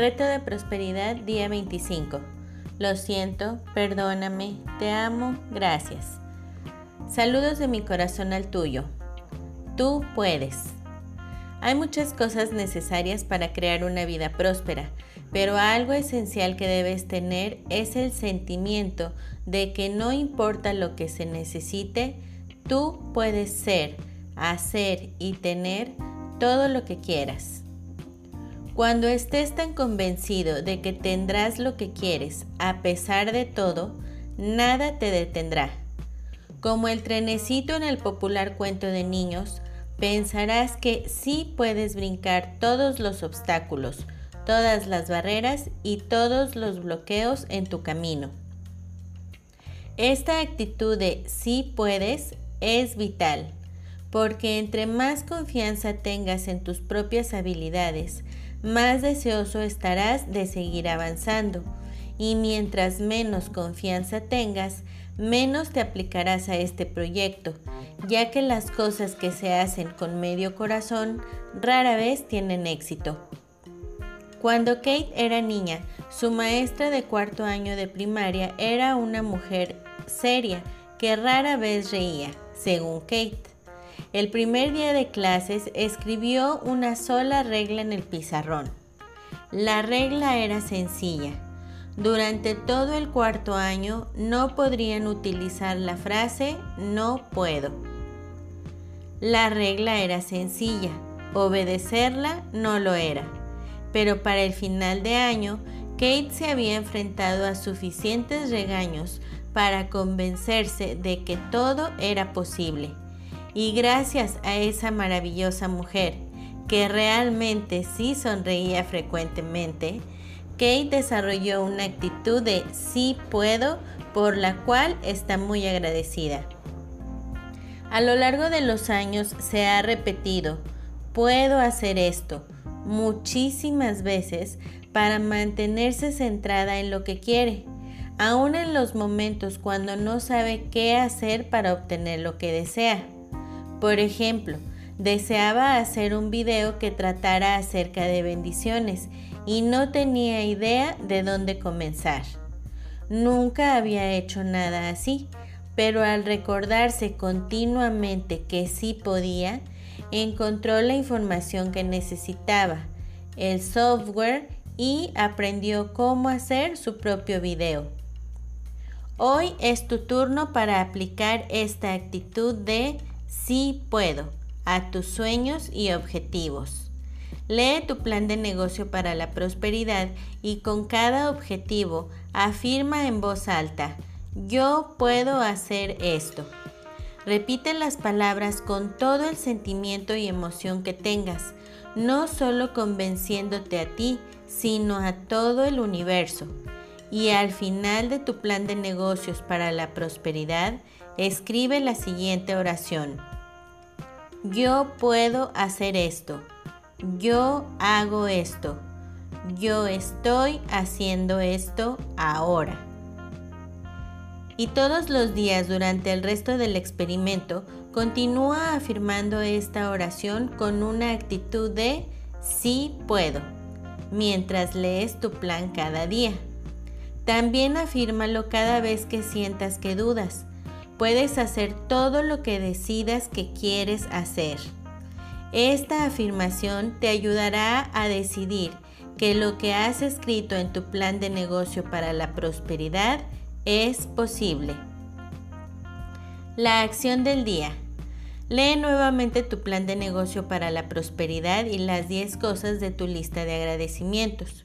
Reto de prosperidad día 25. Lo siento, perdóname, te amo, gracias. Saludos de mi corazón al tuyo. Tú puedes. Hay muchas cosas necesarias para crear una vida próspera, pero algo esencial que debes tener es el sentimiento de que no importa lo que se necesite, tú puedes ser, hacer y tener todo lo que quieras. Cuando estés tan convencido de que tendrás lo que quieres, a pesar de todo, nada te detendrá. Como el trenecito en el popular cuento de niños, pensarás que sí puedes brincar todos los obstáculos, todas las barreras y todos los bloqueos en tu camino. Esta actitud de sí puedes es vital, porque entre más confianza tengas en tus propias habilidades, más deseoso estarás de seguir avanzando. Y mientras menos confianza tengas, menos te aplicarás a este proyecto, ya que las cosas que se hacen con medio corazón rara vez tienen éxito. Cuando Kate era niña, su maestra de cuarto año de primaria era una mujer seria que rara vez reía, según Kate. El primer día de clases escribió una sola regla en el pizarrón. La regla era sencilla. Durante todo el cuarto año no podrían utilizar la frase no puedo. La regla era sencilla, obedecerla no lo era. Pero para el final de año, Kate se había enfrentado a suficientes regaños para convencerse de que todo era posible y gracias a esa maravillosa mujer, que realmente sí sonreía frecuentemente, Kate desarrolló una actitud de sí puedo, por la cual está muy agradecida. A lo largo de los años se ha repetido, puedo hacer esto, muchísimas veces para mantenerse centrada en lo que quiere, aun en los momentos cuando no sabe qué hacer para obtener lo que desea. Por ejemplo, deseaba hacer un video que tratara acerca de bendiciones y no tenía idea de dónde comenzar. Nunca había hecho nada así, pero al recordarse continuamente que sí podía, encontró la información que necesitaba, el software y aprendió cómo hacer su propio video. Hoy es tu turno para aplicar esta actitud de Sí puedo a tus sueños y objetivos. Lee tu plan de negocio para la prosperidad y con cada objetivo afirma en voz alta, yo puedo hacer esto. Repite las palabras con todo el sentimiento y emoción que tengas, no solo convenciéndote a ti, sino a todo el universo. Y al final de tu plan de negocios para la prosperidad, escribe la siguiente oración. Yo puedo hacer esto. Yo hago esto. Yo estoy haciendo esto ahora. Y todos los días durante el resto del experimento, continúa afirmando esta oración con una actitud de sí puedo, mientras lees tu plan cada día. También afírmalo cada vez que sientas que dudas puedes hacer todo lo que decidas que quieres hacer. Esta afirmación te ayudará a decidir que lo que has escrito en tu plan de negocio para la prosperidad es posible. La acción del día. Lee nuevamente tu plan de negocio para la prosperidad y las 10 cosas de tu lista de agradecimientos.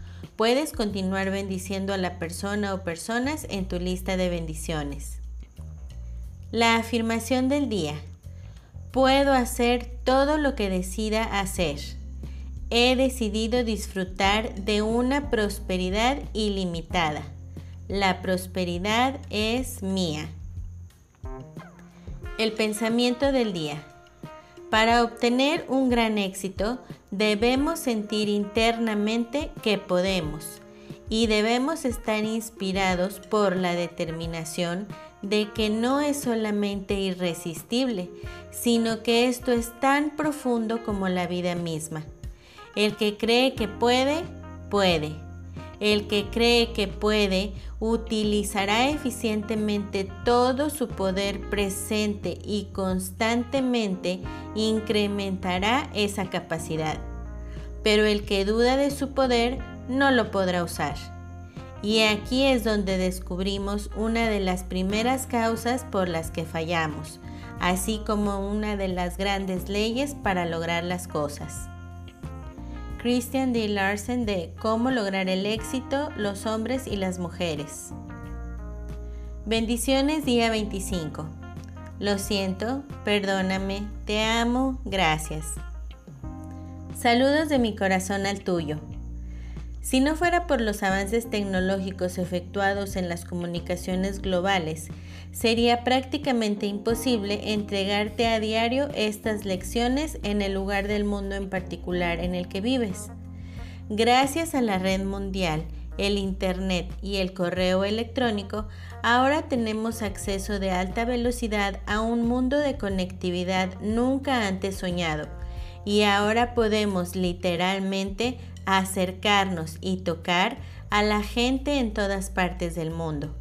Puedes continuar bendiciendo a la persona o personas en tu lista de bendiciones. La afirmación del día. Puedo hacer todo lo que decida hacer. He decidido disfrutar de una prosperidad ilimitada. la prosperidad es mía. El pensamiento del día. Para obtener un gran éxito, debemos sentir internamente que podemos y debemos estar inspirados por la determinación de que no es solamente irresistible, sino que esto es tan profundo como la vida misma. El que cree que puede, puede. El que cree que puede utilizará eficientemente todo su poder presente y constantemente incrementará esa capacidad. Pero el que duda de su poder no lo podrá usar. Y aquí es donde descubrimos una de las primeras causas por las que fallamos, así como una de las grandes leyes para lograr las cosas. Christian D. Larsen de Cómo lograr el éxito, los hombres y las mujeres. Bendiciones día 25. Lo siento, perdóname, te amo, gracias. Saludos de mi corazón al tuyo. Si no fuera por los avances tecnológicos efectuados en las comunicaciones globales, sería prácticamente imposible entregarte a diario estas lecciones en el lugar del mundo en particular en el que vives. Gracias a la red mundial, el Internet y el correo electrónico, ahora tenemos acceso de alta velocidad a un mundo de conectividad nunca antes soñado. Y ahora podemos literalmente acercarnos y tocar a la gente en todas partes del mundo.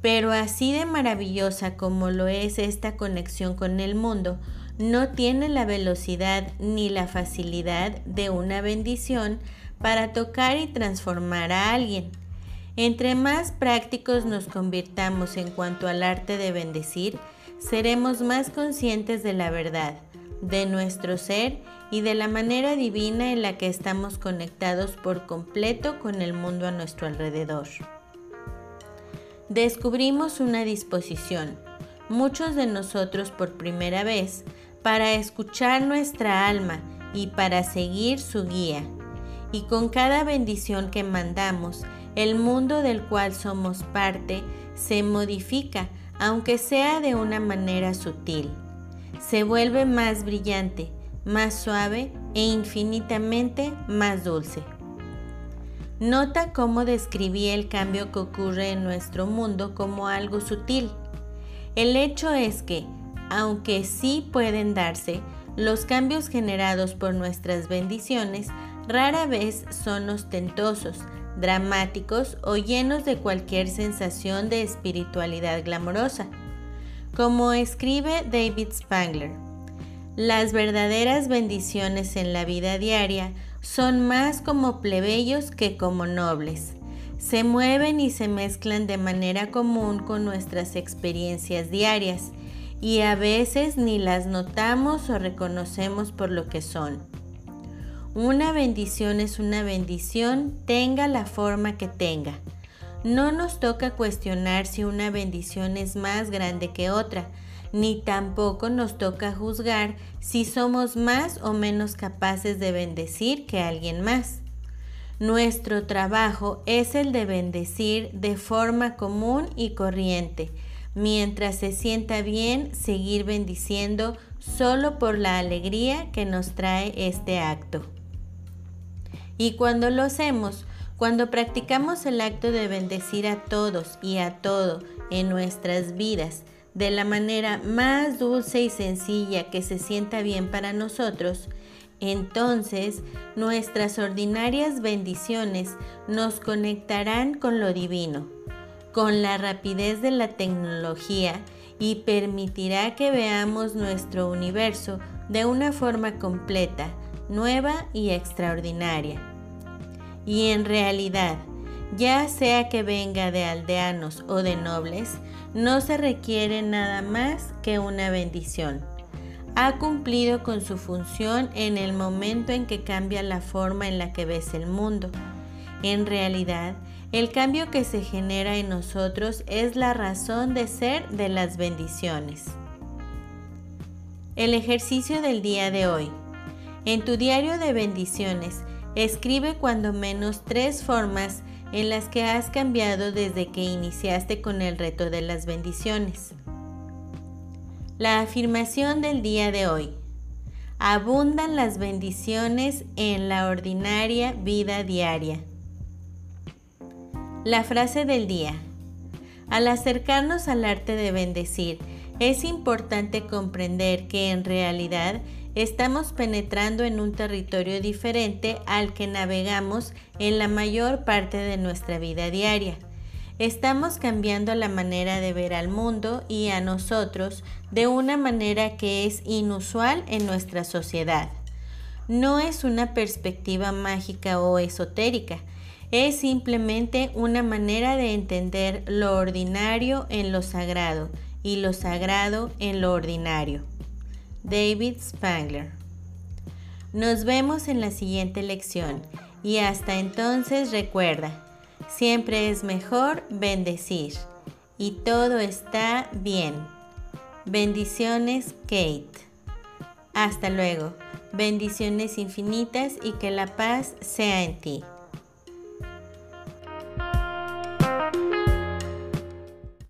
Pero así de maravillosa como lo es esta conexión con el mundo, no tiene la velocidad ni la facilidad de una bendición para tocar y transformar a alguien. Entre más prácticos nos convirtamos en cuanto al arte de bendecir, seremos más conscientes de la verdad, de nuestro ser y de la manera divina en la que estamos conectados por completo con el mundo a nuestro alrededor descubrimos una disposición, muchos de nosotros por primera vez, para escuchar nuestra alma y para seguir su guía. Y con cada bendición que mandamos, el mundo del cual somos parte se modifica, aunque sea de una manera sutil. Se vuelve más brillante, más suave e infinitamente más dulce. Nota cómo describí el cambio que ocurre en nuestro mundo como algo sutil. El hecho es que, aunque sí pueden darse, los cambios generados por nuestras bendiciones rara vez son ostentosos, dramáticos o llenos de cualquier sensación de espiritualidad glamorosa. Como escribe David Spangler, las verdaderas bendiciones en la vida diaria son más como plebeyos que como nobles. Se mueven y se mezclan de manera común con nuestras experiencias diarias y a veces ni las notamos o reconocemos por lo que son. Una bendición es una bendición, tenga la forma que tenga. No nos toca cuestionar si una bendición es más grande que otra, ni tampoco nos toca juzgar si somos más o menos capaces de bendecir que alguien más. Nuestro trabajo es el de bendecir de forma común y corriente, mientras se sienta bien seguir bendiciendo solo por la alegría que nos trae este acto. Y cuando lo hacemos, cuando practicamos el acto de bendecir a todos y a todo en nuestras vidas, de la manera más dulce y sencilla que se sienta bien para nosotros, entonces nuestras ordinarias bendiciones nos conectarán con lo divino, con la rapidez de la tecnología y permitirá que veamos nuestro universo de una forma completa, nueva y extraordinaria. Y en realidad, ya sea que venga de aldeanos o de nobles, no se requiere nada más que una bendición. Ha cumplido con su función en el momento en que cambia la forma en la que ves el mundo. En realidad, el cambio que se genera en nosotros es la razón de ser de las bendiciones. El ejercicio del día de hoy. En tu diario de bendiciones, escribe cuando menos tres formas en las que has cambiado desde que iniciaste con el reto de las bendiciones. La afirmación del día de hoy. Abundan las bendiciones en la ordinaria vida diaria. La frase del día. Al acercarnos al arte de bendecir, es importante comprender que en realidad estamos penetrando en un territorio diferente al que navegamos en la mayor parte de nuestra vida diaria. Estamos cambiando la manera de ver al mundo y a nosotros de una manera que es inusual en nuestra sociedad. No es una perspectiva mágica o esotérica, es simplemente una manera de entender lo ordinario en lo sagrado y lo sagrado en lo ordinario. David Spangler. Nos vemos en la siguiente lección y hasta entonces recuerda, siempre es mejor bendecir y todo está bien. Bendiciones, Kate. Hasta luego. Bendiciones infinitas y que la paz sea en ti.